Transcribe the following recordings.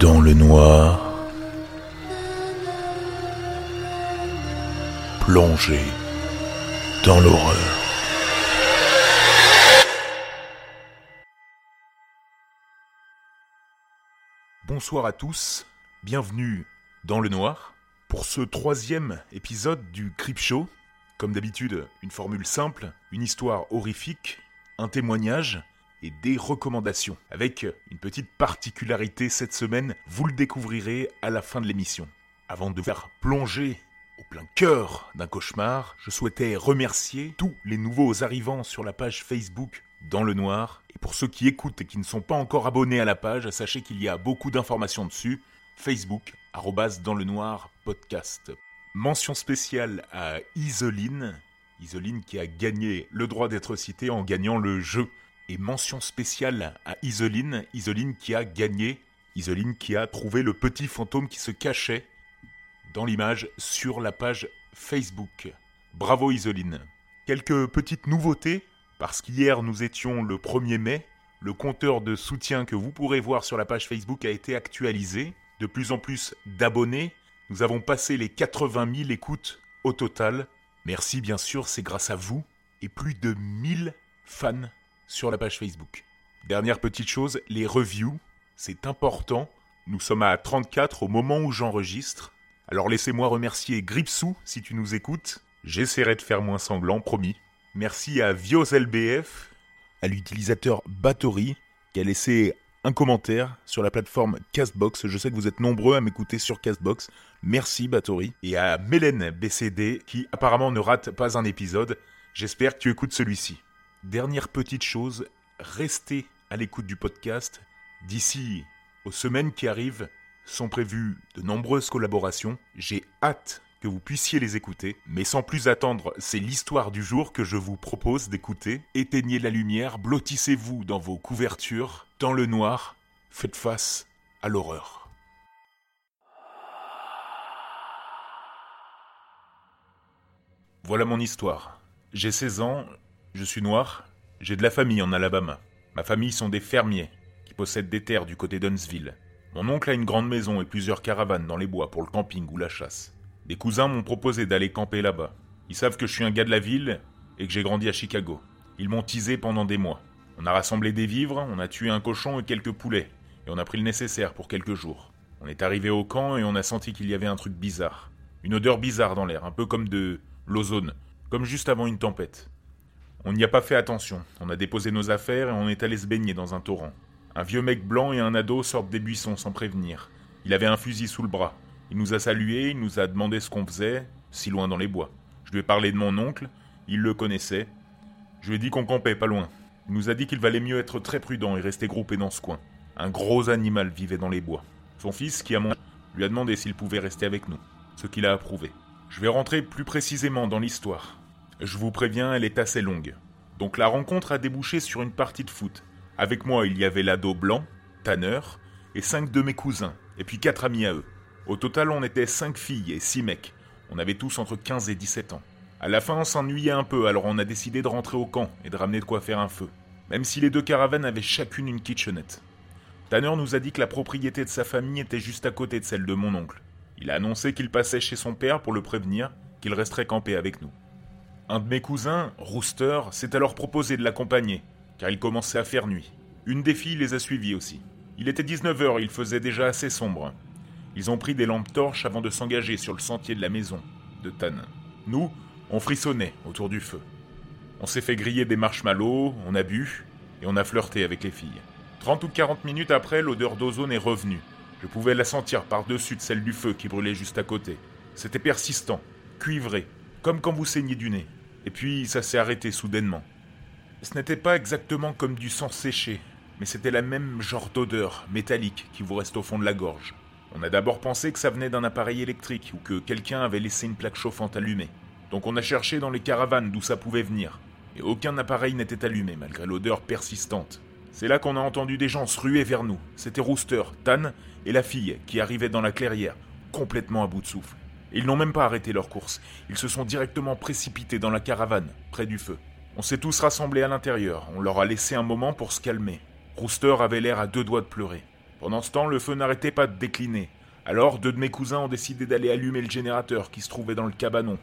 Dans le noir, plongé dans l'horreur. Bonsoir à tous, bienvenue dans le noir pour ce troisième épisode du Crip Show. Comme d'habitude, une formule simple, une histoire horrifique, un témoignage et des recommandations. Avec une petite particularité cette semaine, vous le découvrirez à la fin de l'émission. Avant de faire plonger au plein cœur d'un cauchemar, je souhaitais remercier tous les nouveaux arrivants sur la page Facebook dans le noir. Et pour ceux qui écoutent et qui ne sont pas encore abonnés à la page, sachez qu'il y a beaucoup d'informations dessus. Facebook, dans le noir podcast. Mention spéciale à Isoline. Isoline qui a gagné le droit d'être cité en gagnant le jeu. Et mention spéciale à Isoline. Isoline qui a gagné. Isoline qui a trouvé le petit fantôme qui se cachait dans l'image sur la page Facebook. Bravo Isoline. Quelques petites nouveautés, parce qu'hier nous étions le 1er mai, le compteur de soutien que vous pourrez voir sur la page Facebook a été actualisé. De plus en plus d'abonnés, nous avons passé les 80 000 écoutes au total. Merci bien sûr, c'est grâce à vous et plus de 1000 fans sur la page Facebook. Dernière petite chose, les reviews, c'est important. Nous sommes à 34 au moment où j'enregistre. Alors laissez-moi remercier Gripsou si tu nous écoutes. J'essaierai de faire moins sanglant, promis. Merci à ViosLBF, à l'utilisateur Battery, qui a laissé un commentaire sur la plateforme Castbox. Je sais que vous êtes nombreux à m'écouter sur Castbox. Merci Battery. Et à Mélène BCD, qui apparemment ne rate pas un épisode. J'espère que tu écoutes celui-ci. Dernière petite chose, restez à l'écoute du podcast. D'ici aux semaines qui arrivent, sont prévues de nombreuses collaborations. J'ai hâte que vous puissiez les écouter, mais sans plus attendre, c'est l'histoire du jour que je vous propose d'écouter. Éteignez la lumière, blottissez-vous dans vos couvertures, dans le noir, faites face à l'horreur. Voilà mon histoire. J'ai 16 ans, je suis noir, j'ai de la famille en Alabama. Ma famille sont des fermiers qui possèdent des terres du côté d'Huntsville. Mon oncle a une grande maison et plusieurs caravanes dans les bois pour le camping ou la chasse. Des cousins m'ont proposé d'aller camper là-bas. Ils savent que je suis un gars de la ville et que j'ai grandi à Chicago. Ils m'ont teasé pendant des mois. On a rassemblé des vivres, on a tué un cochon et quelques poulets, et on a pris le nécessaire pour quelques jours. On est arrivé au camp et on a senti qu'il y avait un truc bizarre. Une odeur bizarre dans l'air, un peu comme de l'ozone, comme juste avant une tempête. On n'y a pas fait attention, on a déposé nos affaires et on est allé se baigner dans un torrent. Un vieux mec blanc et un ado sortent des buissons sans prévenir. Il avait un fusil sous le bras. Il nous a salués, il nous a demandé ce qu'on faisait, si loin dans les bois. Je lui ai parlé de mon oncle, il le connaissait. Je lui ai dit qu'on campait pas loin. Il nous a dit qu'il valait mieux être très prudent et rester groupé dans ce coin. Un gros animal vivait dans les bois. Son fils, qui a mon lui a demandé s'il pouvait rester avec nous, ce qu'il a approuvé. Je vais rentrer plus précisément dans l'histoire. Je vous préviens, elle est assez longue. Donc la rencontre a débouché sur une partie de foot. Avec moi, il y avait l'ado blanc, Tanner, et cinq de mes cousins, et puis quatre amis à eux. Au total, on était cinq filles et six mecs. On avait tous entre 15 et 17 ans. À la fin, on s'ennuyait un peu, alors on a décidé de rentrer au camp et de ramener de quoi faire un feu. Même si les deux caravanes avaient chacune une kitchenette. Tanner nous a dit que la propriété de sa famille était juste à côté de celle de mon oncle. Il a annoncé qu'il passait chez son père pour le prévenir qu'il resterait campé avec nous. Un de mes cousins, Rooster, s'est alors proposé de l'accompagner, car il commençait à faire nuit. Une des filles les a suivis aussi. Il était 19h, il faisait déjà assez sombre. Ils ont pris des lampes torches avant de s'engager sur le sentier de la maison de Tan. Nous, on frissonnait autour du feu. On s'est fait griller des marshmallows, on a bu, et on a flirté avec les filles. 30 ou 40 minutes après, l'odeur d'ozone est revenue. Je pouvais la sentir par-dessus de celle du feu qui brûlait juste à côté. C'était persistant, cuivré, comme quand vous saignez du nez. Et puis ça s'est arrêté soudainement. Ce n'était pas exactement comme du sang séché, mais c'était la même genre d'odeur métallique qui vous reste au fond de la gorge. On a d'abord pensé que ça venait d'un appareil électrique ou que quelqu'un avait laissé une plaque chauffante allumée. Donc on a cherché dans les caravanes d'où ça pouvait venir. Et aucun appareil n'était allumé malgré l'odeur persistante. C'est là qu'on a entendu des gens se ruer vers nous. C'était Rooster, Tan et la fille qui arrivaient dans la clairière, complètement à bout de souffle. Ils n'ont même pas arrêté leur course. Ils se sont directement précipités dans la caravane, près du feu. On s'est tous rassemblés à l'intérieur. On leur a laissé un moment pour se calmer. Rooster avait l'air à deux doigts de pleurer. Pendant ce temps, le feu n'arrêtait pas de décliner. Alors, deux de mes cousins ont décidé d'aller allumer le générateur qui se trouvait dans le cabanon,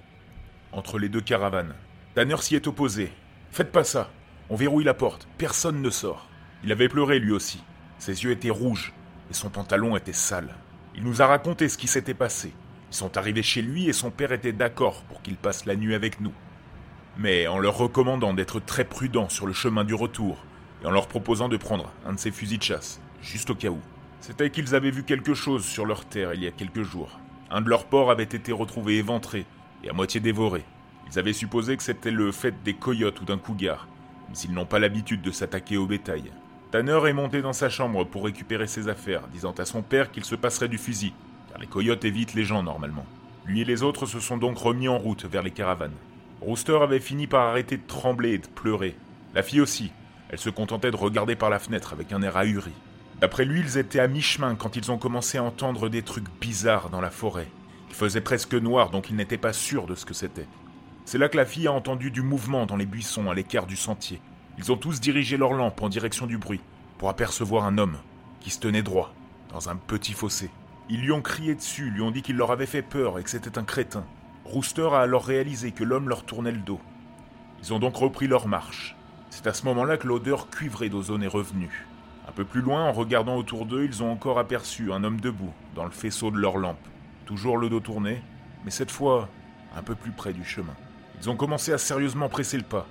entre les deux caravanes. Tanner s'y est opposé. Faites pas ça. On verrouille la porte. Personne ne sort. Il avait pleuré lui aussi. Ses yeux étaient rouges et son pantalon était sale. Il nous a raconté ce qui s'était passé. Ils sont arrivés chez lui et son père était d'accord pour qu'il passe la nuit avec nous. Mais en leur recommandant d'être très prudents sur le chemin du retour et en leur proposant de prendre un de ses fusils de chasse, juste au cas où. C'était qu'ils avaient vu quelque chose sur leur terre il y a quelques jours. Un de leurs porcs avait été retrouvé éventré et à moitié dévoré. Ils avaient supposé que c'était le fait des coyotes ou d'un cougar, mais ils n'ont pas l'habitude de s'attaquer au bétail. Tanner est monté dans sa chambre pour récupérer ses affaires, disant à son père qu'il se passerait du fusil, car les coyotes évitent les gens normalement. Lui et les autres se sont donc remis en route vers les caravanes. Rooster avait fini par arrêter de trembler et de pleurer. La fille aussi. Elle se contentait de regarder par la fenêtre avec un air ahuri. D'après lui, ils étaient à mi-chemin quand ils ont commencé à entendre des trucs bizarres dans la forêt. Il faisait presque noir, donc ils n'étaient pas sûrs de ce que c'était. C'est là que la fille a entendu du mouvement dans les buissons à l'écart du sentier. Ils ont tous dirigé leurs lampes en direction du bruit pour apercevoir un homme qui se tenait droit dans un petit fossé. Ils lui ont crié dessus, lui ont dit qu'il leur avait fait peur et que c'était un crétin. Rooster a alors réalisé que l'homme leur tournait le dos. Ils ont donc repris leur marche. C'est à ce moment-là que l'odeur cuivrée d'ozone est revenue. Un peu plus loin, en regardant autour d'eux, ils ont encore aperçu un homme debout dans le faisceau de leur lampe. Toujours le dos tourné, mais cette fois un peu plus près du chemin. Ils ont commencé à sérieusement presser le pas.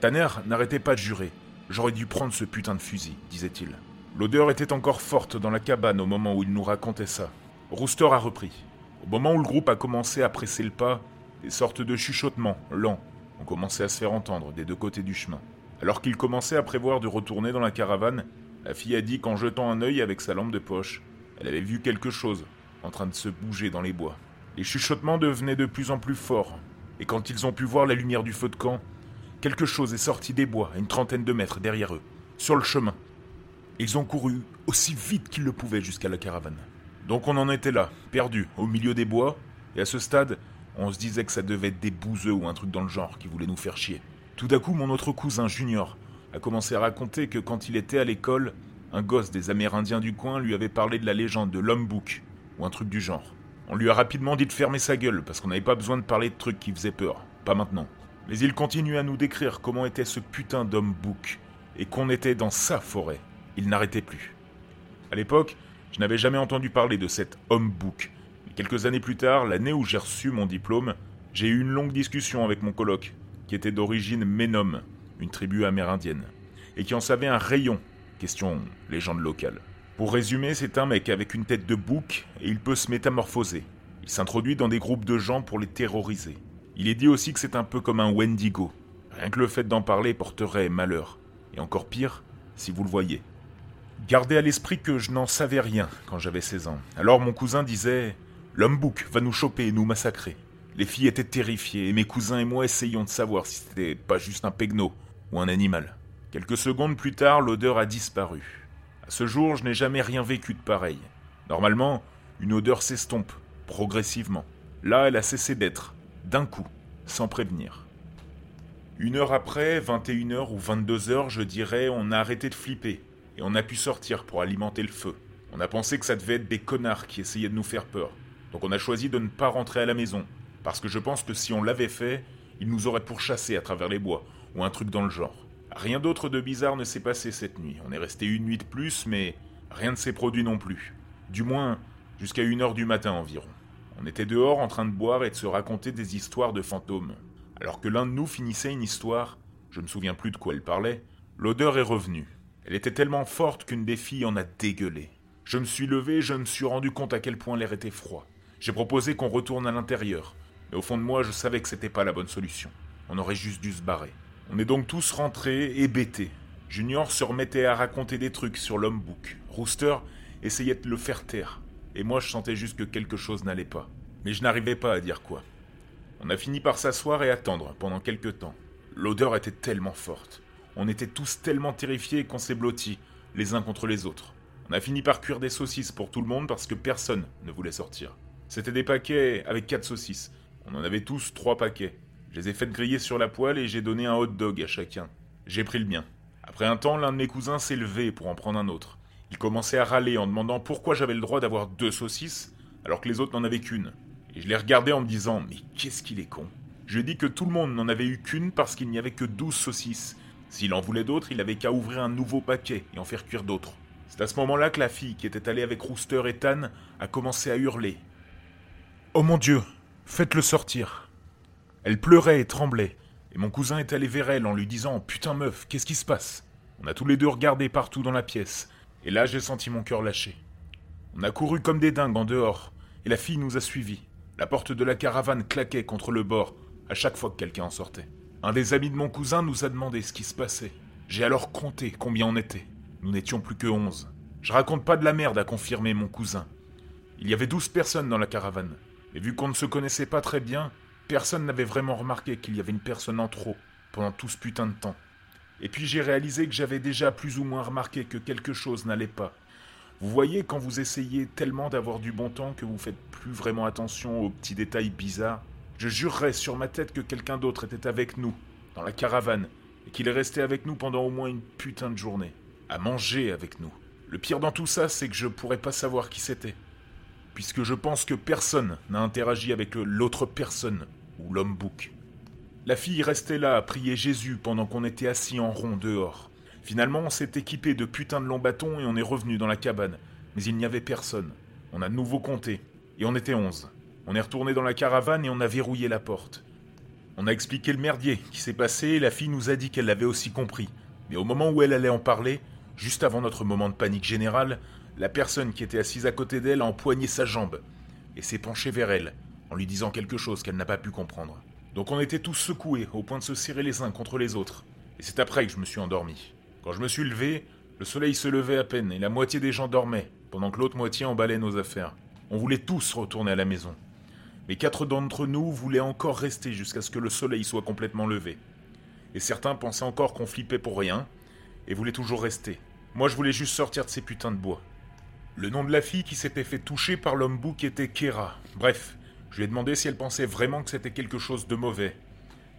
Tanner n'arrêtait pas de jurer. J'aurais dû prendre ce putain de fusil, disait-il. L'odeur était encore forte dans la cabane au moment où il nous racontait ça. Rooster a repris. Au moment où le groupe a commencé à presser le pas, des sortes de chuchotements, lents, ont commencé à se faire entendre des deux côtés du chemin. Alors qu'il commençait à prévoir de retourner dans la caravane, la fille a dit qu'en jetant un œil avec sa lampe de poche, elle avait vu quelque chose en train de se bouger dans les bois. Les chuchotements devenaient de plus en plus forts, et quand ils ont pu voir la lumière du feu de camp, quelque chose est sorti des bois à une trentaine de mètres derrière eux, sur le chemin. Ils ont couru aussi vite qu'ils le pouvaient jusqu'à la caravane. Donc on en était là, perdus, au milieu des bois, et à ce stade, on se disait que ça devait être des bouseux ou un truc dans le genre qui voulaient nous faire chier. Tout d'un coup, mon autre cousin, Junior, a commencé à raconter que quand il était à l'école, un gosse des Amérindiens du coin lui avait parlé de la légende de l'homme bouc, ou un truc du genre. On lui a rapidement dit de fermer sa gueule, parce qu'on n'avait pas besoin de parler de trucs qui faisaient peur. Pas maintenant. Mais il continue à nous décrire comment était ce putain d'homme bouc, et qu'on était dans sa forêt. Il n'arrêtait plus. À l'époque, je n'avais jamais entendu parler de cet homme. Mais quelques années plus tard, l'année où j'ai reçu mon diplôme, j'ai eu une longue discussion avec mon coloc, qui était d'origine Ménom, une tribu amérindienne, et qui en savait un rayon, question légende locale. Pour résumer, c'est un mec avec une tête de bouc et il peut se métamorphoser. Il s'introduit dans des groupes de gens pour les terroriser. Il est dit aussi que c'est un peu comme un Wendigo. Rien que le fait d'en parler porterait malheur. Et encore pire, si vous le voyez. Gardez à l'esprit que je n'en savais rien quand j'avais 16 ans. Alors mon cousin disait L'homme bouc va nous choper et nous massacrer. Les filles étaient terrifiées et mes cousins et moi essayions de savoir si c'était pas juste un pegno ou un animal. Quelques secondes plus tard, l'odeur a disparu. À ce jour, je n'ai jamais rien vécu de pareil. Normalement, une odeur s'estompe, progressivement. Là, elle a cessé d'être, d'un coup, sans prévenir. Une heure après, 21h ou 22h, je dirais, on a arrêté de flipper, et on a pu sortir pour alimenter le feu. On a pensé que ça devait être des connards qui essayaient de nous faire peur. Donc on a choisi de ne pas rentrer à la maison, parce que je pense que si on l'avait fait, ils nous auraient pourchassés à travers les bois, ou un truc dans le genre. Rien d'autre de bizarre ne s'est passé cette nuit. On est resté une nuit de plus, mais rien ne s'est produit non plus. Du moins, jusqu'à une heure du matin environ. On était dehors en train de boire et de se raconter des histoires de fantômes. Alors que l'un de nous finissait une histoire, je ne me souviens plus de quoi elle parlait, l'odeur est revenue. Elle était tellement forte qu'une des filles en a dégueulé. Je me suis levé je me suis rendu compte à quel point l'air était froid. J'ai proposé qu'on retourne à l'intérieur, mais au fond de moi, je savais que c'était pas la bonne solution. On aurait juste dû se barrer. On est donc tous rentrés, hébétés. Junior se remettait à raconter des trucs sur l'homme bouc. Rooster essayait de le faire taire. Et moi, je sentais juste que quelque chose n'allait pas. Mais je n'arrivais pas à dire quoi. On a fini par s'asseoir et attendre pendant quelque temps. L'odeur était tellement forte. On était tous tellement terrifiés qu'on s'est blottis, les uns contre les autres. On a fini par cuire des saucisses pour tout le monde parce que personne ne voulait sortir. C'était des paquets avec quatre saucisses. On en avait tous trois paquets. Je les ai faites griller sur la poêle et j'ai donné un hot dog à chacun. J'ai pris le mien. Après un temps, l'un de mes cousins s'est levé pour en prendre un autre. Il commençait à râler en demandant pourquoi j'avais le droit d'avoir deux saucisses alors que les autres n'en avaient qu'une. Et je l'ai regardé en me disant Mais qu'est-ce qu'il est con? Je lui ai dit que tout le monde n'en avait eu qu'une parce qu'il n'y avait que douze saucisses. S'il en voulait d'autres, il avait qu'à ouvrir un nouveau paquet et en faire cuire d'autres. C'est à ce moment-là que la fille qui était allée avec Rooster et Tan a commencé à hurler. Oh mon Dieu, faites-le sortir. Elle pleurait et tremblait, et mon cousin est allé vers elle en lui disant Putain meuf, qu'est-ce qui se passe? On a tous les deux regardé partout dans la pièce, et là j'ai senti mon cœur lâcher. On a couru comme des dingues en dehors, et la fille nous a suivis. La porte de la caravane claquait contre le bord à chaque fois que quelqu'un en sortait. Un des amis de mon cousin nous a demandé ce qui se passait. J'ai alors compté combien on était. Nous n'étions plus que onze. Je raconte pas de la merde, a confirmé mon cousin. Il y avait douze personnes dans la caravane. Et vu qu'on ne se connaissait pas très bien, personne n'avait vraiment remarqué qu'il y avait une personne en trop pendant tout ce putain de temps. Et puis j'ai réalisé que j'avais déjà plus ou moins remarqué que quelque chose n'allait pas. Vous voyez, quand vous essayez tellement d'avoir du bon temps que vous faites plus vraiment attention aux petits détails bizarres, je jurerais sur ma tête que quelqu'un d'autre était avec nous, dans la caravane, et qu'il est resté avec nous pendant au moins une putain de journée, à manger avec nous. Le pire dans tout ça, c'est que je pourrais pas savoir qui c'était, puisque je pense que personne n'a interagi avec l'autre personne, ou l'homme bouc. La fille restait là à prier Jésus pendant qu'on était assis en rond dehors. Finalement, on s'est équipé de putains de longs bâtons et on est revenu dans la cabane. Mais il n'y avait personne. On a de nouveau compté. Et on était onze. On est retourné dans la caravane et on a verrouillé la porte. On a expliqué le merdier qui s'est passé et la fille nous a dit qu'elle l'avait aussi compris. Mais au moment où elle allait en parler, juste avant notre moment de panique générale, la personne qui était assise à côté d'elle a empoigné sa jambe et s'est penchée vers elle en lui disant quelque chose qu'elle n'a pas pu comprendre. Donc on était tous secoués au point de se serrer les uns contre les autres. Et c'est après que je me suis endormi. Quand je me suis levé, le soleil se levait à peine et la moitié des gens dormaient, pendant que l'autre moitié emballait nos affaires. On voulait tous retourner à la maison. Mais quatre d'entre nous voulaient encore rester jusqu'à ce que le soleil soit complètement levé. Et certains pensaient encore qu'on flippait pour rien, et voulaient toujours rester. Moi je voulais juste sortir de ces putains de bois. Le nom de la fille qui s'était fait toucher par l'homme bouc était Kera. Bref, je lui ai demandé si elle pensait vraiment que c'était quelque chose de mauvais.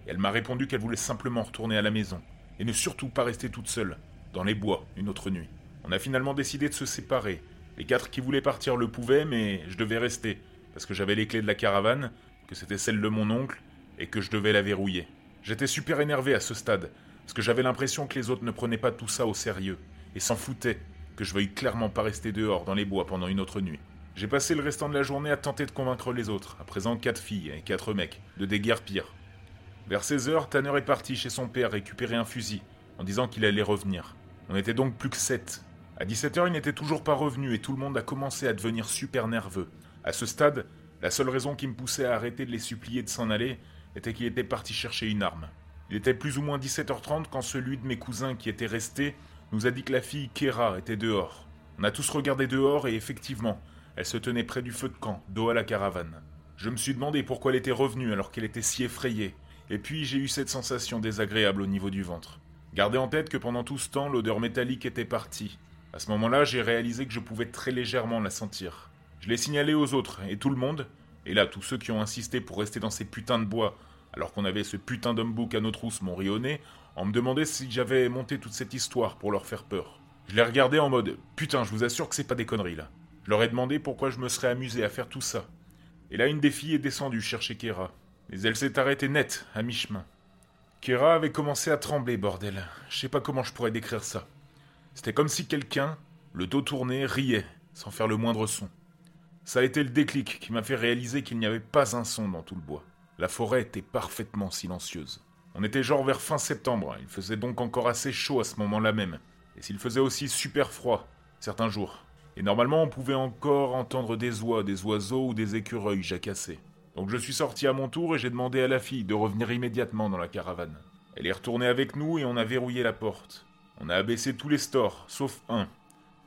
Elle m'a répondu qu'elle voulait simplement retourner à la maison et ne surtout pas rester toute seule, dans les bois, une autre nuit. On a finalement décidé de se séparer. Les quatre qui voulaient partir le pouvaient, mais je devais rester, parce que j'avais les clés de la caravane, que c'était celle de mon oncle, et que je devais la verrouiller. J'étais super énervé à ce stade, parce que j'avais l'impression que les autres ne prenaient pas tout ça au sérieux, et s'en foutaient, que je veuille clairement pas rester dehors dans les bois pendant une autre nuit. J'ai passé le restant de la journée à tenter de convaincre les autres, à présent quatre filles et quatre mecs, de déguerpir, vers 16 heures, Tanner est parti chez son père récupérer un fusil, en disant qu'il allait revenir. On était donc plus que 7. À 17h, il n'était toujours pas revenu et tout le monde a commencé à devenir super nerveux. À ce stade, la seule raison qui me poussait à arrêter de les supplier de s'en aller était qu'il était parti chercher une arme. Il était plus ou moins 17h30 quand celui de mes cousins qui était resté nous a dit que la fille Kera était dehors. On a tous regardé dehors et effectivement, elle se tenait près du feu de camp, dos à la caravane. Je me suis demandé pourquoi elle était revenue alors qu'elle était si effrayée, et puis j'ai eu cette sensation désagréable au niveau du ventre. Gardez en tête que pendant tout ce temps, l'odeur métallique était partie. À ce moment-là, j'ai réalisé que je pouvais très légèrement la sentir. Je l'ai signalé aux autres, et tout le monde, et là tous ceux qui ont insisté pour rester dans ces putains de bois, alors qu'on avait ce putain d'homme bouc à nos trousses m'ont rionné, en me demandant si j'avais monté toute cette histoire pour leur faire peur. Je les regardais en mode Putain, je vous assure que c'est pas des conneries là. Je leur ai demandé pourquoi je me serais amusé à faire tout ça. Et là, une des filles est descendue chercher Kera. Mais elle s'est arrêtée net, à mi-chemin. Kera avait commencé à trembler, bordel. Je sais pas comment je pourrais décrire ça. C'était comme si quelqu'un, le dos tourné, riait, sans faire le moindre son. Ça a été le déclic qui m'a fait réaliser qu'il n'y avait pas un son dans tout le bois. La forêt était parfaitement silencieuse. On était genre vers fin septembre, il faisait donc encore assez chaud à ce moment-là même. Et s'il faisait aussi super froid, certains jours. Et normalement on pouvait encore entendre des oies, des oiseaux ou des écureuils jacasser. Donc je suis sorti à mon tour et j'ai demandé à la fille de revenir immédiatement dans la caravane. Elle est retournée avec nous et on a verrouillé la porte. On a abaissé tous les stores, sauf un.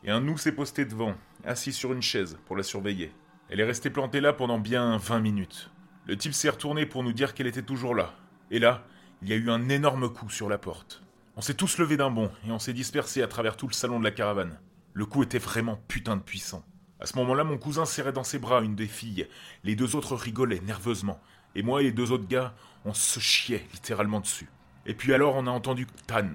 Et un nous s'est posté devant, assis sur une chaise, pour la surveiller. Elle est restée plantée là pendant bien 20 minutes. Le type s'est retourné pour nous dire qu'elle était toujours là. Et là, il y a eu un énorme coup sur la porte. On s'est tous levés d'un bond et on s'est dispersés à travers tout le salon de la caravane. Le coup était vraiment putain de puissant. À ce moment-là, mon cousin serrait dans ses bras une des filles. Les deux autres rigolaient nerveusement. Et moi et les deux autres gars, on se chiait littéralement dessus. Et puis alors, on a entendu Tan.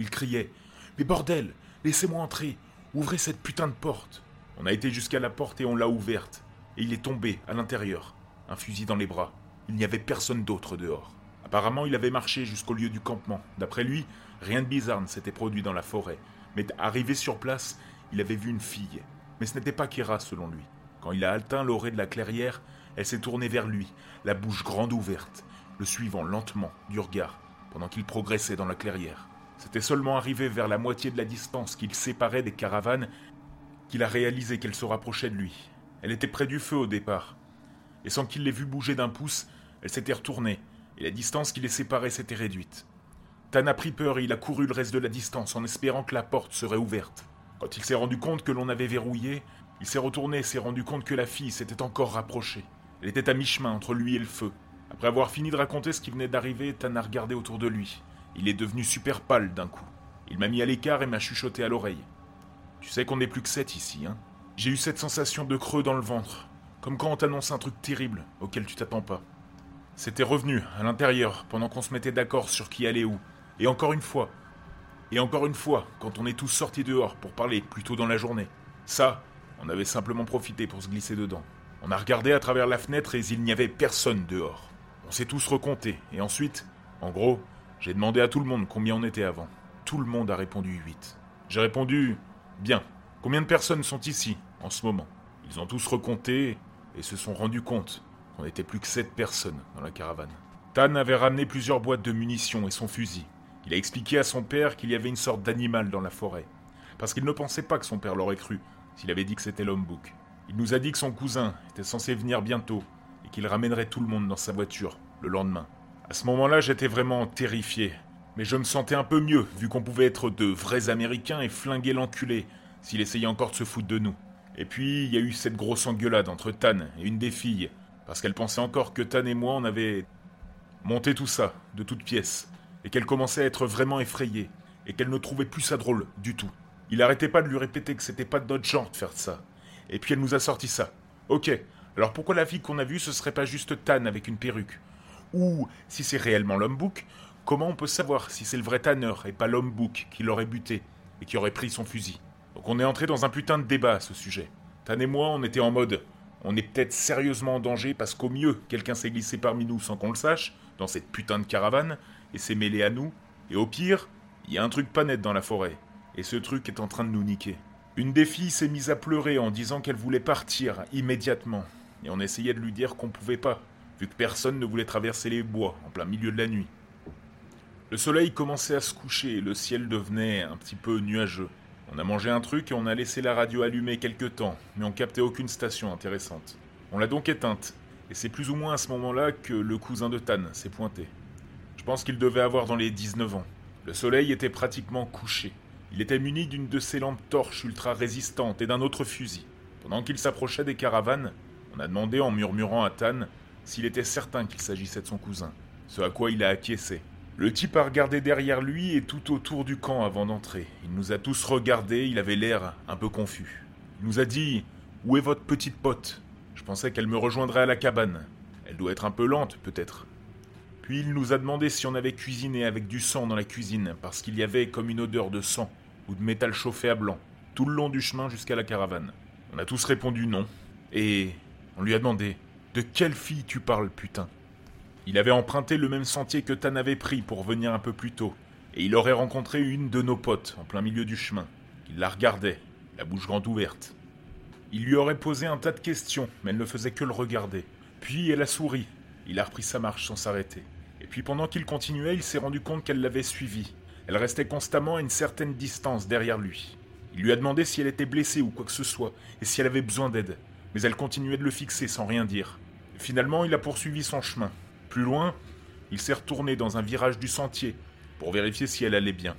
Il criait Mais bordel, laissez-moi entrer. Ouvrez cette putain de porte On a été jusqu'à la porte et on l'a ouverte. Et il est tombé, à l'intérieur, un fusil dans les bras. Il n'y avait personne d'autre dehors. Apparemment, il avait marché jusqu'au lieu du campement. D'après lui, rien de bizarre ne s'était produit dans la forêt. Mais arrivé sur place, il avait vu une fille. Mais ce n'était pas Kira, selon lui. Quand il a atteint l'orée de la clairière, elle s'est tournée vers lui, la bouche grande ouverte, le suivant lentement du regard, pendant qu'il progressait dans la clairière. C'était seulement arrivé vers la moitié de la distance qu'il séparait des caravanes qu'il a réalisé qu'elle se rapprochait de lui. Elle était près du feu au départ, et sans qu'il l'ait vu bouger d'un pouce, elle s'était retournée, et la distance qui les séparait s'était réduite. Tan a pris peur et il a couru le reste de la distance en espérant que la porte serait ouverte. Quand il s'est rendu compte que l'on avait verrouillé, il s'est retourné et s'est rendu compte que la fille s'était encore rapprochée. Elle était à mi-chemin entre lui et le feu. Après avoir fini de raconter ce qui venait d'arriver, Tan a regardé autour de lui. Il est devenu super pâle d'un coup. Il m'a mis à l'écart et m'a chuchoté à l'oreille. Tu sais qu'on n'est plus que sept ici, hein J'ai eu cette sensation de creux dans le ventre, comme quand on t'annonce un truc terrible auquel tu t'attends pas. C'était revenu, à l'intérieur, pendant qu'on se mettait d'accord sur qui allait où. Et encore une fois. Et encore une fois, quand on est tous sortis dehors pour parler plus tôt dans la journée. Ça, on avait simplement profité pour se glisser dedans. On a regardé à travers la fenêtre et il n'y avait personne dehors. On s'est tous recomptés. Et ensuite, en gros, j'ai demandé à tout le monde combien on était avant. Tout le monde a répondu 8. J'ai répondu Bien. Combien de personnes sont ici en ce moment? Ils ont tous recompté et se sont rendus compte qu'on n'était plus que sept personnes dans la caravane. Tan avait ramené plusieurs boîtes de munitions et son fusil. Il a expliqué à son père qu'il y avait une sorte d'animal dans la forêt, parce qu'il ne pensait pas que son père l'aurait cru s'il avait dit que c'était l'homme bouc. Il nous a dit que son cousin était censé venir bientôt et qu'il ramènerait tout le monde dans sa voiture le lendemain. À ce moment-là, j'étais vraiment terrifié, mais je me sentais un peu mieux vu qu'on pouvait être de vrais Américains et flinguer l'enculé s'il essayait encore de se foutre de nous. Et puis, il y a eu cette grosse engueulade entre Tan et une des filles, parce qu'elle pensait encore que Tan et moi on avait monté tout ça, de toutes pièces, et qu'elle commençait à être vraiment effrayée, et qu'elle ne trouvait plus ça drôle du tout. Il arrêtait pas de lui répéter que c'était pas de notre genre de faire ça. Et puis elle nous a sorti ça. Ok, alors pourquoi la fille qu'on a vue ce serait pas juste Tan avec une perruque? Ou, si c'est réellement l'homme bouc, comment on peut savoir si c'est le vrai Tanner et pas l'homme bouc qui l'aurait buté et qui aurait pris son fusil? Donc on est entré dans un putain de débat à ce sujet. Tan et moi, on était en mode on est peut-être sérieusement en danger parce qu'au mieux, quelqu'un s'est glissé parmi nous sans qu'on le sache, dans cette putain de caravane, et s'est mêlé à nous. Et au pire, il y a un truc pas net dans la forêt. Et ce truc est en train de nous niquer. Une des filles s'est mise à pleurer en disant qu'elle voulait partir immédiatement. Et on essayait de lui dire qu'on pouvait pas, vu que personne ne voulait traverser les bois en plein milieu de la nuit. Le soleil commençait à se coucher et le ciel devenait un petit peu nuageux. On a mangé un truc et on a laissé la radio allumée quelque temps, mais on captait aucune station intéressante. On l'a donc éteinte, et c'est plus ou moins à ce moment-là que le cousin de Tan s'est pointé. Je pense qu'il devait avoir dans les 19 ans. Le soleil était pratiquement couché. Il était muni d'une de ces lampes torches ultra résistantes et d'un autre fusil. Pendant qu'il s'approchait des caravanes, on a demandé en murmurant à Tan s'il était certain qu'il s'agissait de son cousin, ce à quoi il a acquiescé. Le type a regardé derrière lui et tout autour du camp avant d'entrer. Il nous a tous regardés, il avait l'air un peu confus. Il nous a dit Où est votre petite pote? Je pensais qu'elle me rejoindrait à la cabane. Elle doit être un peu lente, peut-être. Puis il nous a demandé si on avait cuisiné avec du sang dans la cuisine, parce qu'il y avait comme une odeur de sang ou de métal chauffé à blanc, tout le long du chemin jusqu'à la caravane. On a tous répondu non, et on lui a demandé De quelle fille tu parles, putain? Il avait emprunté le même sentier que Tan avait pris pour venir un peu plus tôt, et il aurait rencontré une de nos potes en plein milieu du chemin. Il la regardait, la bouche grande ouverte. Il lui aurait posé un tas de questions, mais elle ne faisait que le regarder. Puis elle a souri. Il a repris sa marche sans s'arrêter. Et puis pendant qu'il continuait, il s'est rendu compte qu'elle l'avait suivi, elle restait constamment à une certaine distance derrière lui. Il lui a demandé si elle était blessée ou quoi que ce soit, et si elle avait besoin d'aide, mais elle continuait de le fixer sans rien dire. Finalement, il a poursuivi son chemin. Plus loin, il s'est retourné dans un virage du sentier pour vérifier si elle allait bien.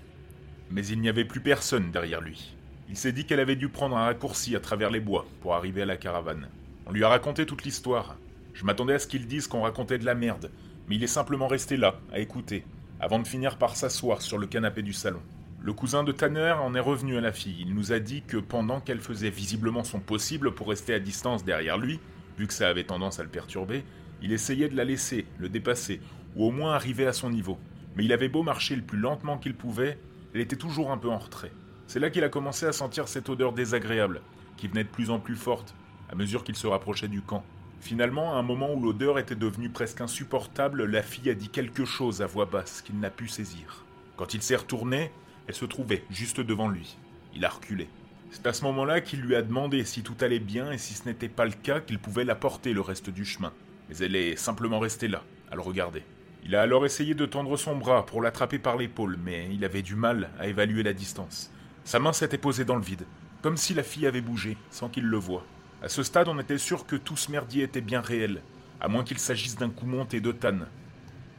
Mais il n'y avait plus personne derrière lui. Il s'est dit qu'elle avait dû prendre un raccourci à travers les bois pour arriver à la caravane. On lui a raconté toute l'histoire. Je m'attendais à ce qu'il dise qu'on racontait de la merde, mais il est simplement resté là, à écouter, avant de finir par s'asseoir sur le canapé du salon. Le cousin de Tanner en est revenu à la fille. Il nous a dit que pendant qu'elle faisait visiblement son possible pour rester à distance derrière lui, vu que ça avait tendance à le perturber, il essayait de la laisser, le dépasser, ou au moins arriver à son niveau. Mais il avait beau marcher le plus lentement qu'il pouvait, elle était toujours un peu en retrait. C'est là qu'il a commencé à sentir cette odeur désagréable, qui venait de plus en plus forte, à mesure qu'il se rapprochait du camp. Finalement, à un moment où l'odeur était devenue presque insupportable, la fille a dit quelque chose à voix basse qu'il n'a pu saisir. Quand il s'est retourné, elle se trouvait juste devant lui. Il a reculé. C'est à ce moment-là qu'il lui a demandé si tout allait bien et si ce n'était pas le cas qu'il pouvait la porter le reste du chemin. Mais elle est simplement restée là, à le regarder. Il a alors essayé de tendre son bras pour l'attraper par l'épaule, mais il avait du mal à évaluer la distance. Sa main s'était posée dans le vide, comme si la fille avait bougé, sans qu'il le voie. À ce stade, on était sûr que tout ce merdier était bien réel, à moins qu'il s'agisse d'un coup monté de Tan.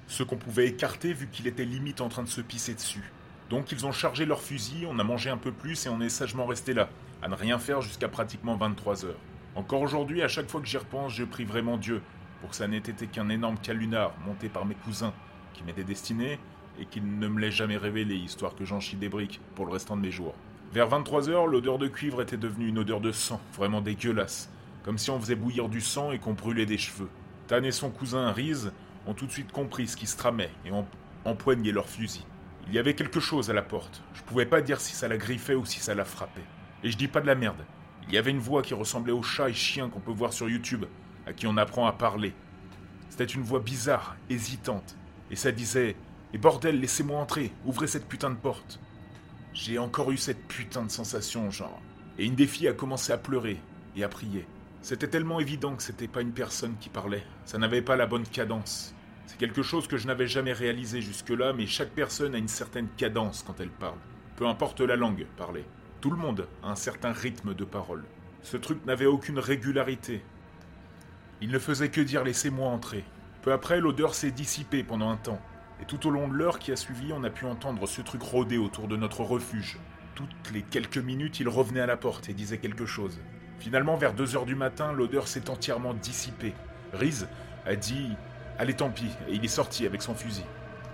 Ce qu'on pouvait écarter vu qu'il était limite en train de se pisser dessus. Donc ils ont chargé leur fusil, on a mangé un peu plus et on est sagement resté là, à ne rien faire jusqu'à pratiquement 23 heures. Encore aujourd'hui, à chaque fois que j'y repense, je prie vraiment Dieu pour que ça n'ait été qu'un énorme calunar monté par mes cousins qui m'était destiné et qu'il ne me l'ait jamais révélé, histoire que j'en chie des briques pour le restant de mes jours. Vers 23h, l'odeur de cuivre était devenue une odeur de sang, vraiment dégueulasse, comme si on faisait bouillir du sang et qu'on brûlait des cheveux. Tan et son cousin Riz ont tout de suite compris ce qui se tramait et ont empoigné leur fusil. Il y avait quelque chose à la porte. Je pouvais pas dire si ça la griffait ou si ça la frappait. Et je dis pas de la merde. Il y avait une voix qui ressemblait au chat et chien qu'on peut voir sur YouTube, à qui on apprend à parler. C'était une voix bizarre, hésitante, et ça disait Et eh bordel, laissez-moi entrer, ouvrez cette putain de porte. J'ai encore eu cette putain de sensation, genre. Et une des filles a commencé à pleurer et à prier. C'était tellement évident que c'était pas une personne qui parlait. Ça n'avait pas la bonne cadence. C'est quelque chose que je n'avais jamais réalisé jusque-là, mais chaque personne a une certaine cadence quand elle parle. Peu importe la langue parlée. Tout le monde a un certain rythme de parole. Ce truc n'avait aucune régularité. Il ne faisait que dire laissez-moi entrer. Peu après, l'odeur s'est dissipée pendant un temps. Et tout au long de l'heure qui a suivi, on a pu entendre ce truc rôder autour de notre refuge. Toutes les quelques minutes, il revenait à la porte et disait quelque chose. Finalement, vers 2 heures du matin, l'odeur s'est entièrement dissipée. Riz a dit Allez, tant pis, et il est sorti avec son fusil.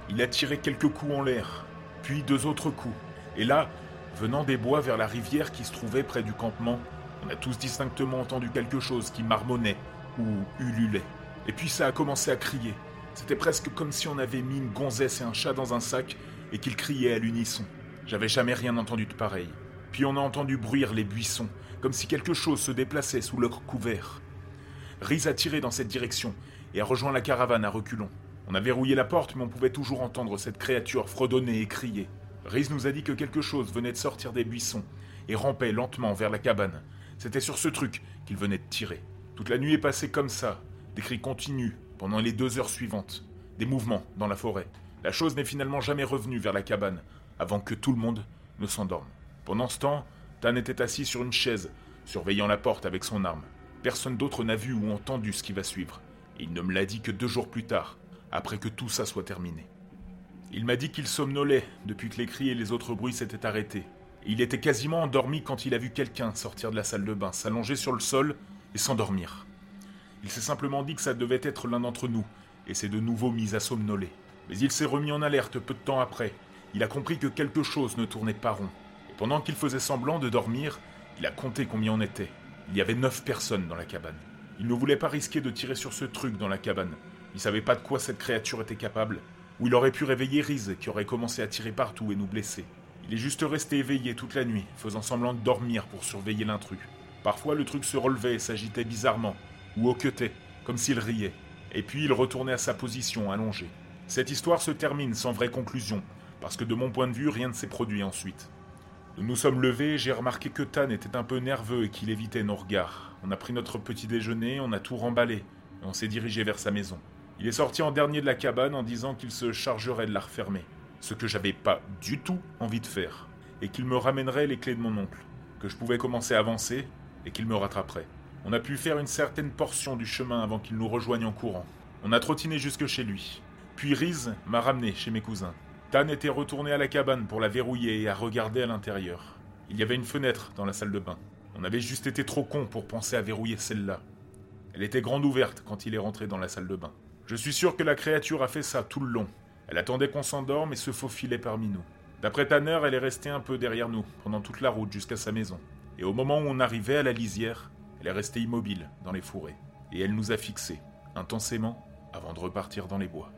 Il a tiré quelques coups en l'air, puis deux autres coups. Et là, venant des bois vers la rivière qui se trouvait près du campement, on a tous distinctement entendu quelque chose qui marmonnait ou ululait. Et puis ça a commencé à crier. C'était presque comme si on avait mis une gonzesse et un chat dans un sac et qu'ils criaient à l'unisson. J'avais jamais rien entendu de pareil. Puis on a entendu bruire les buissons, comme si quelque chose se déplaçait sous leur couvert. Riz a tiré dans cette direction et a rejoint la caravane à reculons. On a verrouillé la porte, mais on pouvait toujours entendre cette créature fredonner et crier. Riz nous a dit que quelque chose venait de sortir des buissons et rampait lentement vers la cabane. C'était sur ce truc qu'il venait de tirer. Toute la nuit est passée comme ça, des cris continus, pendant les deux heures suivantes, des mouvements dans la forêt. La chose n'est finalement jamais revenue vers la cabane, avant que tout le monde ne s'endorme. Pendant ce temps, Tan était assis sur une chaise, surveillant la porte avec son arme. Personne d'autre n'a vu ou entendu ce qui va suivre. Il ne me l'a dit que deux jours plus tard, après que tout ça soit terminé. Il m'a dit qu'il somnolait depuis que les cris et les autres bruits s'étaient arrêtés. Il était quasiment endormi quand il a vu quelqu'un sortir de la salle de bain, s'allonger sur le sol et s'endormir. Il s'est simplement dit que ça devait être l'un d'entre nous, et s'est de nouveau mis à somnoler. Mais il s'est remis en alerte peu de temps après. Il a compris que quelque chose ne tournait pas rond. Et pendant qu'il faisait semblant de dormir, il a compté combien on était. Il y avait neuf personnes dans la cabane. Il ne voulait pas risquer de tirer sur ce truc dans la cabane. Il savait pas de quoi cette créature était capable. Ou il aurait pu réveiller Riz, qui aurait commencé à tirer partout et nous blesser. Il est juste resté éveillé toute la nuit, faisant semblant de dormir pour surveiller l'intrus. Parfois, le truc se relevait et s'agitait bizarrement, ou hoquetait, comme s'il riait, et puis il retournait à sa position, allongé. Cette histoire se termine sans vraie conclusion, parce que de mon point de vue, rien ne s'est produit ensuite. Nous nous sommes levés, j'ai remarqué que Tan était un peu nerveux et qu'il évitait nos regards. On a pris notre petit déjeuner, on a tout remballé, et on s'est dirigé vers sa maison. Il est sorti en dernier de la cabane en disant qu'il se chargerait de la refermer, ce que j'avais pas du tout envie de faire, et qu'il me ramènerait les clés de mon oncle, que je pouvais commencer à avancer, et qu'il me rattraperait. On a pu faire une certaine portion du chemin avant qu'il nous rejoigne en courant. On a trottiné jusque chez lui. Puis Riz m'a ramené chez mes cousins. Tan était retourné à la cabane pour la verrouiller et à regarder à l'intérieur. Il y avait une fenêtre dans la salle de bain. On avait juste été trop con pour penser à verrouiller celle-là. Elle était grande ouverte quand il est rentré dans la salle de bain. Je suis sûr que la créature a fait ça tout le long. Elle attendait qu'on s'endorme et se faufilait parmi nous. D'après Tanner, elle est restée un peu derrière nous pendant toute la route jusqu'à sa maison. Et au moment où on arrivait à la lisière, elle est restée immobile dans les fourrés. Et elle nous a fixés, intensément, avant de repartir dans les bois.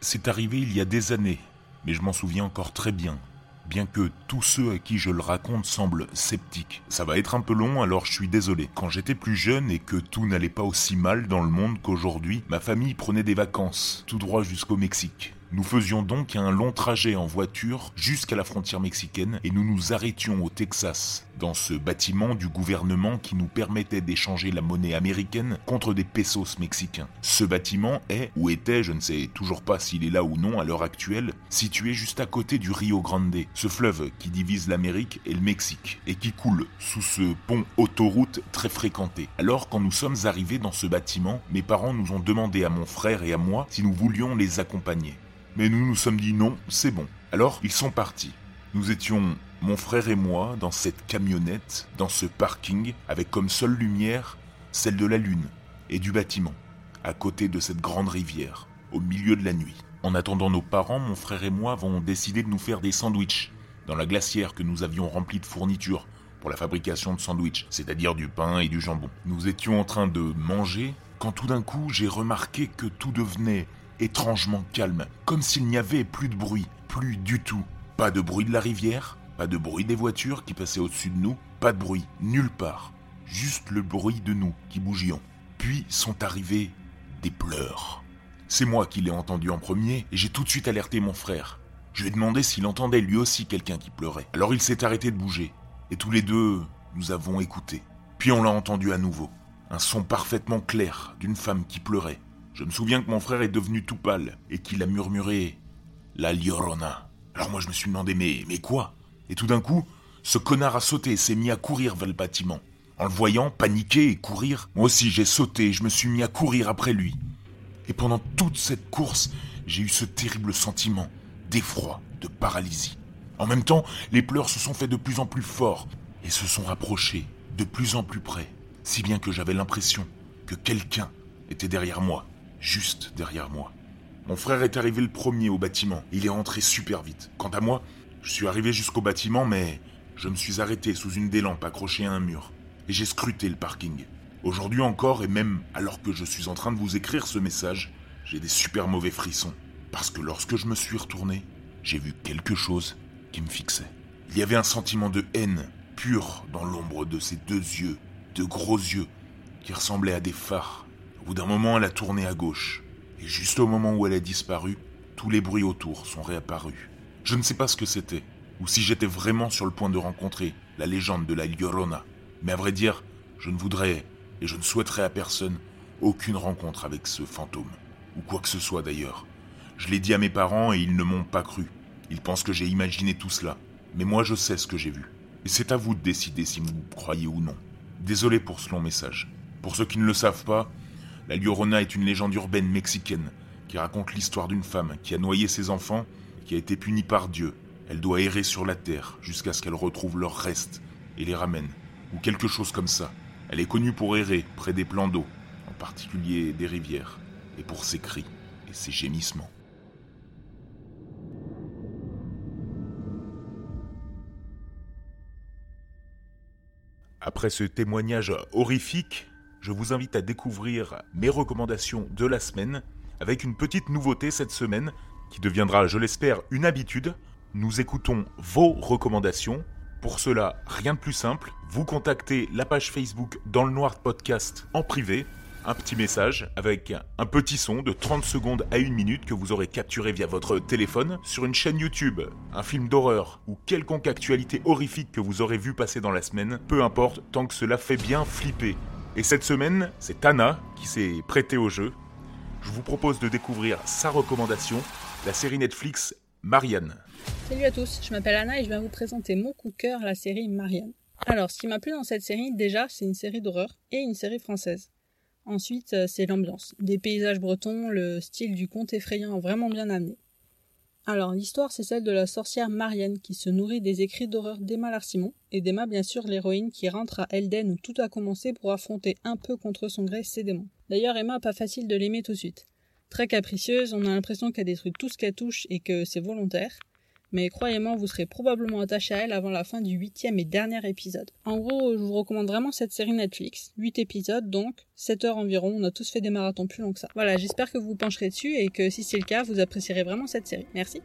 C'est arrivé il y a des années, mais je m'en souviens encore très bien bien que tous ceux à qui je le raconte semblent sceptiques. Ça va être un peu long, alors je suis désolé. Quand j'étais plus jeune et que tout n'allait pas aussi mal dans le monde qu'aujourd'hui, ma famille prenait des vacances, tout droit jusqu'au Mexique. Nous faisions donc un long trajet en voiture jusqu'à la frontière mexicaine et nous nous arrêtions au Texas, dans ce bâtiment du gouvernement qui nous permettait d'échanger la monnaie américaine contre des pesos mexicains. Ce bâtiment est, ou était, je ne sais toujours pas s'il est là ou non à l'heure actuelle, situé juste à côté du Rio Grande, ce fleuve qui divise l'Amérique et le Mexique, et qui coule sous ce pont autoroute très fréquenté. Alors quand nous sommes arrivés dans ce bâtiment, mes parents nous ont demandé à mon frère et à moi si nous voulions les accompagner. Mais nous nous sommes dit non, c'est bon. Alors ils sont partis. Nous étions, mon frère et moi, dans cette camionnette, dans ce parking, avec comme seule lumière celle de la lune et du bâtiment, à côté de cette grande rivière, au milieu de la nuit. En attendant nos parents, mon frère et moi avons décidé de nous faire des sandwichs dans la glacière que nous avions remplie de fournitures pour la fabrication de sandwichs, c'est-à-dire du pain et du jambon. Nous étions en train de manger quand tout d'un coup j'ai remarqué que tout devenait étrangement calme, comme s'il n'y avait plus de bruit, plus du tout. Pas de bruit de la rivière, pas de bruit des voitures qui passaient au-dessus de nous, pas de bruit, nulle part. Juste le bruit de nous qui bougions. Puis sont arrivés des pleurs. C'est moi qui l'ai entendu en premier et j'ai tout de suite alerté mon frère. Je lui ai demandé s'il entendait lui aussi quelqu'un qui pleurait. Alors il s'est arrêté de bouger et tous les deux, nous avons écouté. Puis on l'a entendu à nouveau. Un son parfaitement clair d'une femme qui pleurait. Je me souviens que mon frère est devenu tout pâle et qu'il a murmuré La Llorona. Alors moi je me suis demandé mais, mais quoi? Et tout d'un coup, ce connard a sauté et s'est mis à courir vers le bâtiment. En le voyant paniquer et courir, moi aussi j'ai sauté et je me suis mis à courir après lui. Et pendant toute cette course, j'ai eu ce terrible sentiment d'effroi, de paralysie. En même temps, les pleurs se sont faits de plus en plus forts et se sont rapprochés de plus en plus près, si bien que j'avais l'impression que quelqu'un était derrière moi juste derrière moi. Mon frère est arrivé le premier au bâtiment. Il est rentré super vite. Quant à moi, je suis arrivé jusqu'au bâtiment, mais je me suis arrêté sous une des lampes accrochées à un mur. Et j'ai scruté le parking. Aujourd'hui encore, et même alors que je suis en train de vous écrire ce message, j'ai des super mauvais frissons. Parce que lorsque je me suis retourné, j'ai vu quelque chose qui me fixait. Il y avait un sentiment de haine pur dans l'ombre de ces deux yeux, de gros yeux, qui ressemblaient à des phares bout d'un moment, elle a tourné à gauche. Et juste au moment où elle a disparu, tous les bruits autour sont réapparus. Je ne sais pas ce que c'était, ou si j'étais vraiment sur le point de rencontrer la légende de la Llorona. Mais à vrai dire, je ne voudrais, et je ne souhaiterais à personne, aucune rencontre avec ce fantôme. Ou quoi que ce soit d'ailleurs. Je l'ai dit à mes parents et ils ne m'ont pas cru. Ils pensent que j'ai imaginé tout cela. Mais moi je sais ce que j'ai vu. Et c'est à vous de décider si vous croyez ou non. Désolé pour ce long message. Pour ceux qui ne le savent pas, la Llorona est une légende urbaine mexicaine qui raconte l'histoire d'une femme qui a noyé ses enfants et qui a été punie par Dieu. Elle doit errer sur la terre jusqu'à ce qu'elle retrouve leurs restes et les ramène, ou quelque chose comme ça. Elle est connue pour errer près des plans d'eau, en particulier des rivières, et pour ses cris et ses gémissements. Après ce témoignage horrifique, je vous invite à découvrir mes recommandations de la semaine, avec une petite nouveauté cette semaine, qui deviendra, je l'espère, une habitude. Nous écoutons vos recommandations. Pour cela, rien de plus simple, vous contactez la page Facebook Dans le Noir Podcast en privé, un petit message avec un petit son de 30 secondes à une minute que vous aurez capturé via votre téléphone sur une chaîne YouTube, un film d'horreur ou quelconque actualité horrifique que vous aurez vu passer dans la semaine, peu importe tant que cela fait bien flipper. Et cette semaine, c'est Anna qui s'est prêtée au jeu. Je vous propose de découvrir sa recommandation, la série Netflix Marianne. Salut à tous, je m'appelle Anna et je viens vous présenter mon coup de cœur, la série Marianne. Alors, ce qui m'a plu dans cette série, déjà, c'est une série d'horreur et une série française. Ensuite, euh, c'est l'ambiance, des paysages bretons, le style du conte effrayant vraiment bien amené. Alors, l'histoire, c'est celle de la sorcière Marianne qui se nourrit des écrits d'horreur d'Emma Larsimon, et d'Emma, bien sûr, l'héroïne qui rentre à Elden où tout a commencé pour affronter un peu contre son gré ses démons. D'ailleurs, Emma, pas facile de l'aimer tout de suite. Très capricieuse, on a l'impression qu'elle détruit tout ce qu'elle touche et que c'est volontaire. Mais croyez-moi, vous serez probablement attaché à elle avant la fin du huitième et dernier épisode. En gros, je vous recommande vraiment cette série Netflix. 8 épisodes donc, 7 heures environ, on a tous fait des marathons plus longs que ça. Voilà, j'espère que vous vous pencherez dessus et que si c'est le cas, vous apprécierez vraiment cette série. Merci.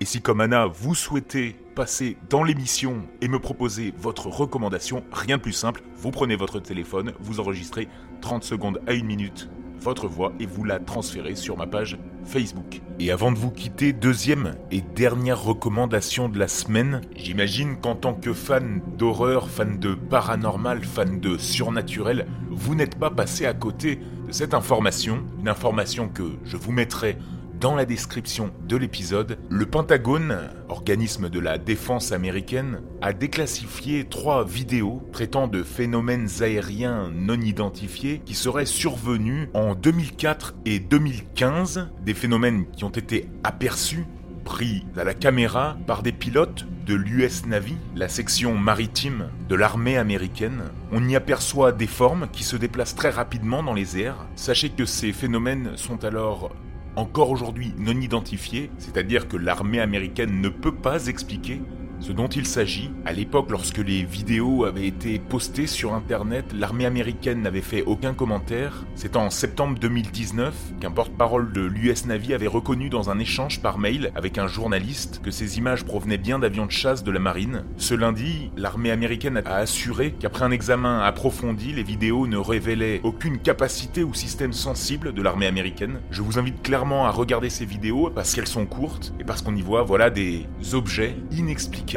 Et si comme Anna, vous souhaitez passer dans l'émission et me proposer votre recommandation, rien de plus simple, vous prenez votre téléphone, vous enregistrez 30 secondes à une minute votre voix et vous la transférez sur ma page Facebook. Et avant de vous quitter, deuxième et dernière recommandation de la semaine, j'imagine qu'en tant que fan d'horreur, fan de paranormal, fan de surnaturel, vous n'êtes pas passé à côté de cette information, une information que je vous mettrai dans la description de l'épisode, le Pentagone, organisme de la défense américaine, a déclassifié trois vidéos traitant de phénomènes aériens non identifiés qui seraient survenus en 2004 et 2015, des phénomènes qui ont été aperçus pris à la caméra par des pilotes de l'US Navy, la section maritime de l'armée américaine. On y aperçoit des formes qui se déplacent très rapidement dans les airs. Sachez que ces phénomènes sont alors encore aujourd'hui non identifiés, c'est-à-dire que l'armée américaine ne peut pas expliquer ce dont il s'agit, à l'époque, lorsque les vidéos avaient été postées sur Internet, l'armée américaine n'avait fait aucun commentaire. C'est en septembre 2019 qu'un porte-parole de l'US Navy avait reconnu dans un échange par mail avec un journaliste que ces images provenaient bien d'avions de chasse de la marine. Ce lundi, l'armée américaine a assuré qu'après un examen approfondi, les vidéos ne révélaient aucune capacité ou système sensible de l'armée américaine. Je vous invite clairement à regarder ces vidéos parce qu'elles sont courtes et parce qu'on y voit voilà des objets inexplicables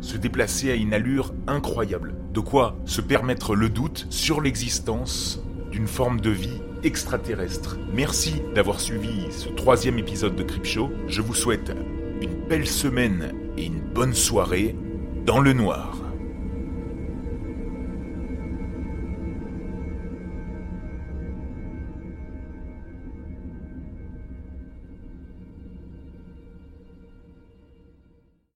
se déplacer à une allure incroyable. De quoi se permettre le doute sur l'existence d'une forme de vie extraterrestre. Merci d'avoir suivi ce troisième épisode de Show. Je vous souhaite une belle semaine et une bonne soirée dans le noir.